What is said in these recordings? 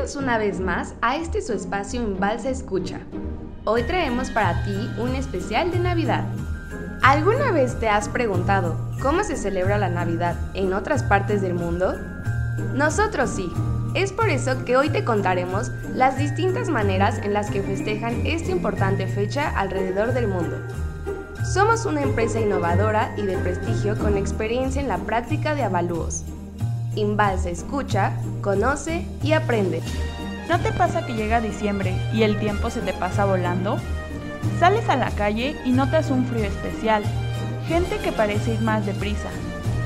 Una vez más a este su espacio en Balsa Escucha. Hoy traemos para ti un especial de Navidad. ¿Alguna vez te has preguntado cómo se celebra la Navidad en otras partes del mundo? Nosotros sí. Es por eso que hoy te contaremos las distintas maneras en las que festejan esta importante fecha alrededor del mundo. Somos una empresa innovadora y de prestigio con experiencia en la práctica de avalúos. Invalsa escucha, conoce y aprende. ¿No te pasa que llega diciembre y el tiempo se te pasa volando? Sales a la calle y notas un frío especial, gente que parece ir más deprisa.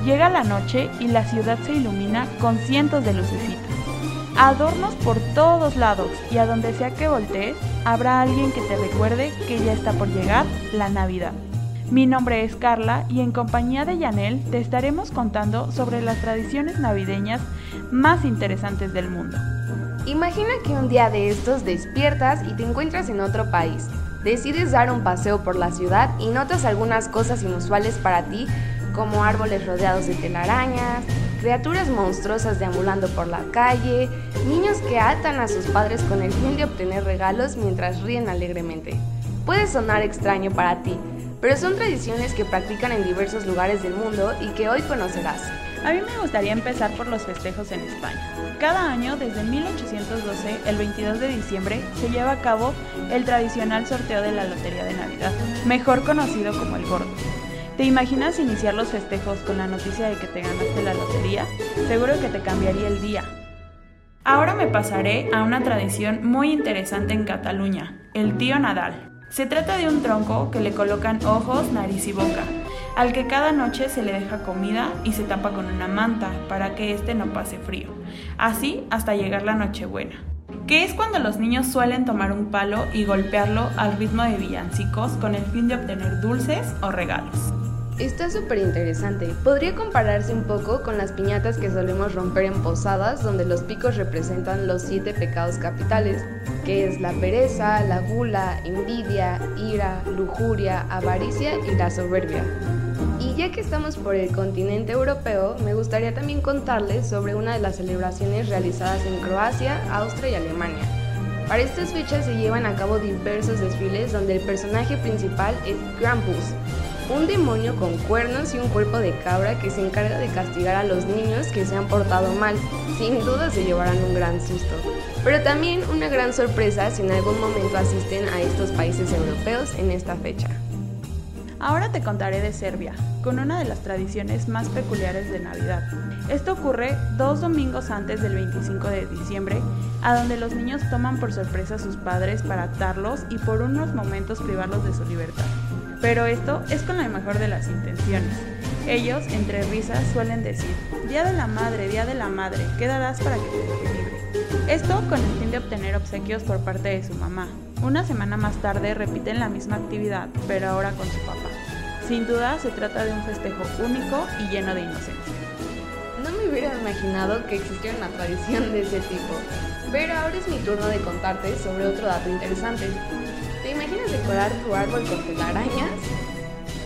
Llega la noche y la ciudad se ilumina con cientos de lucecitas. Adornos por todos lados y a donde sea que voltees, habrá alguien que te recuerde que ya está por llegar la Navidad. Mi nombre es Carla y en compañía de Yanel te estaremos contando sobre las tradiciones navideñas más interesantes del mundo. Imagina que un día de estos despiertas y te encuentras en otro país. Decides dar un paseo por la ciudad y notas algunas cosas inusuales para ti, como árboles rodeados de telarañas, criaturas monstruosas deambulando por la calle, niños que atan a sus padres con el fin de obtener regalos mientras ríen alegremente. Puede sonar extraño para ti, pero son tradiciones que practican en diversos lugares del mundo y que hoy conocerás. A mí me gustaría empezar por los festejos en España. Cada año, desde 1812, el 22 de diciembre, se lleva a cabo el tradicional sorteo de la Lotería de Navidad, mejor conocido como el Gordo. ¿Te imaginas iniciar los festejos con la noticia de que te ganaste la lotería? Seguro que te cambiaría el día. Ahora me pasaré a una tradición muy interesante en Cataluña, el tío Nadal. Se trata de un tronco que le colocan ojos, nariz y boca, al que cada noche se le deja comida y se tapa con una manta para que éste no pase frío, así hasta llegar la Nochebuena, que es cuando los niños suelen tomar un palo y golpearlo al ritmo de villancicos con el fin de obtener dulces o regalos. Está súper interesante. Podría compararse un poco con las piñatas que solemos romper en posadas, donde los picos representan los siete pecados capitales, que es la pereza, la gula, envidia, ira, lujuria, avaricia y la soberbia. Y ya que estamos por el continente europeo, me gustaría también contarles sobre una de las celebraciones realizadas en Croacia, Austria y Alemania. Para estas fechas se llevan a cabo diversos desfiles donde el personaje principal es Krampus, un demonio con cuernos y un cuerpo de cabra que se encarga de castigar a los niños que se han portado mal. Sin duda se llevarán un gran susto. Pero también una gran sorpresa si en algún momento asisten a estos países europeos en esta fecha. Ahora te contaré de Serbia, con una de las tradiciones más peculiares de Navidad. Esto ocurre dos domingos antes del 25 de diciembre, a donde los niños toman por sorpresa a sus padres para atarlos y por unos momentos privarlos de su libertad. Pero esto es con la mejor de las intenciones. Ellos, entre risas, suelen decir, Día de la Madre, Día de la Madre, ¿qué darás para que te libre? Esto con el fin de obtener obsequios por parte de su mamá. Una semana más tarde repiten la misma actividad, pero ahora con su papá. Sin duda se trata de un festejo único y lleno de inocencia. No me hubiera imaginado que existiera una tradición de ese tipo, pero ahora es mi turno de contarte sobre otro dato interesante. ¿Te imaginas decorar tu árbol con telarañas?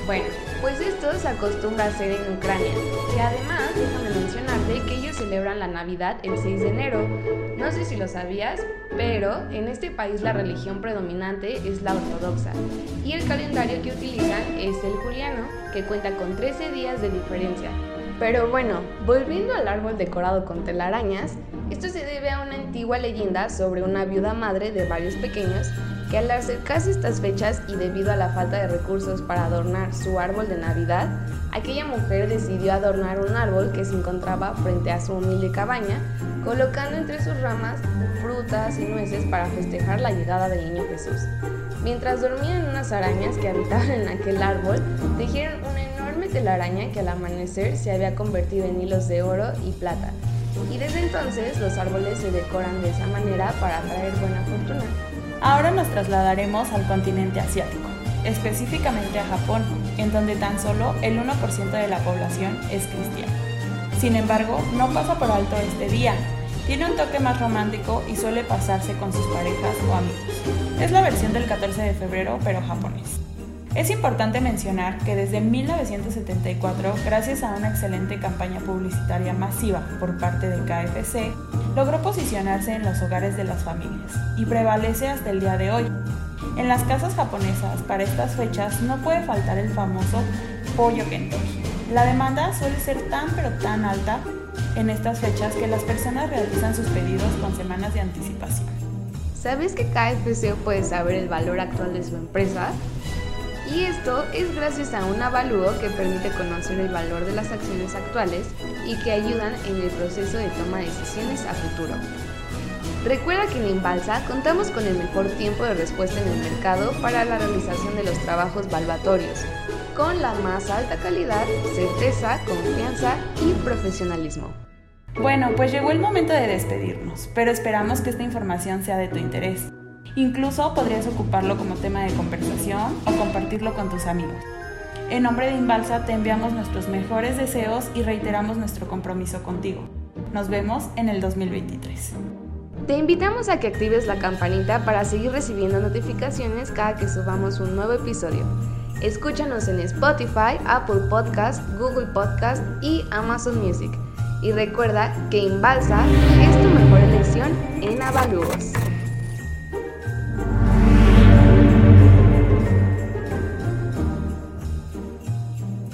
Bueno, pues esto se acostumbra a hacer en Ucrania. Y además, déjame mencionarte que ellos celebran la Navidad el 6 de enero. No sé si lo sabías, pero en este país la religión predominante es la ortodoxa. Y el calendario que utilizan es el juliano, que cuenta con 13 días de diferencia. Pero bueno, volviendo al árbol decorado con telarañas, esto se debe a una antigua leyenda sobre una viuda madre de varios pequeños que al acercarse estas fechas y debido a la falta de recursos para adornar su árbol de Navidad, aquella mujer decidió adornar un árbol que se encontraba frente a su humilde cabaña, colocando entre sus ramas frutas y nueces para festejar la llegada del niño Jesús. Mientras dormían unas arañas que habitaban en aquel árbol, tejieron una enorme telaraña que al amanecer se había convertido en hilos de oro y plata. Y desde entonces los árboles se decoran de esa manera para traer buena fortuna. Ahora nos trasladaremos al continente asiático, específicamente a Japón, en donde tan solo el 1% de la población es cristiana. Sin embargo, no pasa por alto este día. Tiene un toque más romántico y suele pasarse con sus parejas o amigos. Es la versión del 14 de febrero, pero japonés. Es importante mencionar que desde 1974, gracias a una excelente campaña publicitaria masiva por parte de KFC, logró posicionarse en los hogares de las familias y prevalece hasta el día de hoy. En las casas japonesas, para estas fechas, no puede faltar el famoso pollo Kentucky. La demanda suele ser tan pero tan alta en estas fechas que las personas realizan sus pedidos con semanas de anticipación. ¿Sabes que KFC puede saber el valor actual de su empresa? Y esto es gracias a un avalúo que permite conocer el valor de las acciones actuales y que ayudan en el proceso de toma de decisiones a futuro. Recuerda que en Inbalsa contamos con el mejor tiempo de respuesta en el mercado para la realización de los trabajos valvatorios, con la más alta calidad, certeza, confianza y profesionalismo. Bueno, pues llegó el momento de despedirnos, pero esperamos que esta información sea de tu interés. Incluso podrías ocuparlo como tema de conversación o compartirlo con tus amigos. En nombre de Inbalsa te enviamos nuestros mejores deseos y reiteramos nuestro compromiso contigo. Nos vemos en el 2023. Te invitamos a que actives la campanita para seguir recibiendo notificaciones cada que subamos un nuevo episodio. Escúchanos en Spotify, Apple Podcast, Google Podcast y Amazon Music. Y recuerda que Inbalsa es tu mejor elección en avalúos.